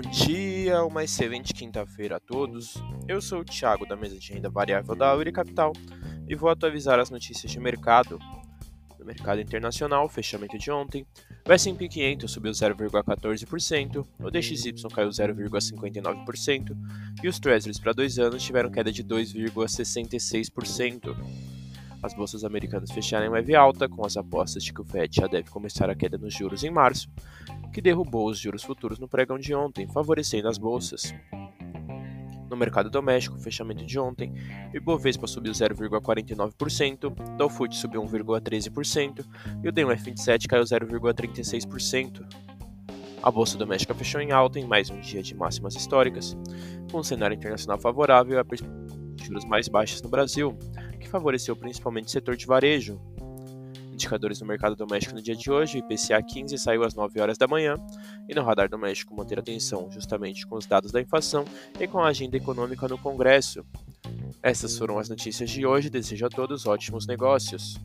dia, uma excelente quinta-feira a todos. Eu sou o Thiago da mesa de renda variável da Auri Capital e vou atualizar as notícias de mercado. No mercado internacional, fechamento de ontem, o S&P 500 subiu 0,14%, o DXY caiu 0,59% e os Treasuries para dois anos tiveram queda de 2,66%. As bolsas americanas fecharam em leve alta, com as apostas de que o Fed já deve começar a queda nos juros em março, que derrubou os juros futuros no pregão de ontem, favorecendo as bolsas. No mercado doméstico, fechamento de ontem, Ibovespa subiu 0,49%, o Dow Food subiu 1,13% e o D1F27 caiu 0,36%. A bolsa doméstica fechou em alta em mais um dia de máximas históricas, com um cenário internacional favorável e a perspectiva de juros mais baixas no Brasil, que favoreceu principalmente o setor de varejo. Indicadores no mercado doméstico no dia de hoje, o IPCA 15 saiu às 9 horas da manhã, e no radar doméstico manter atenção justamente com os dados da inflação e com a agenda econômica no Congresso. Essas foram as notícias de hoje, desejo a todos ótimos negócios.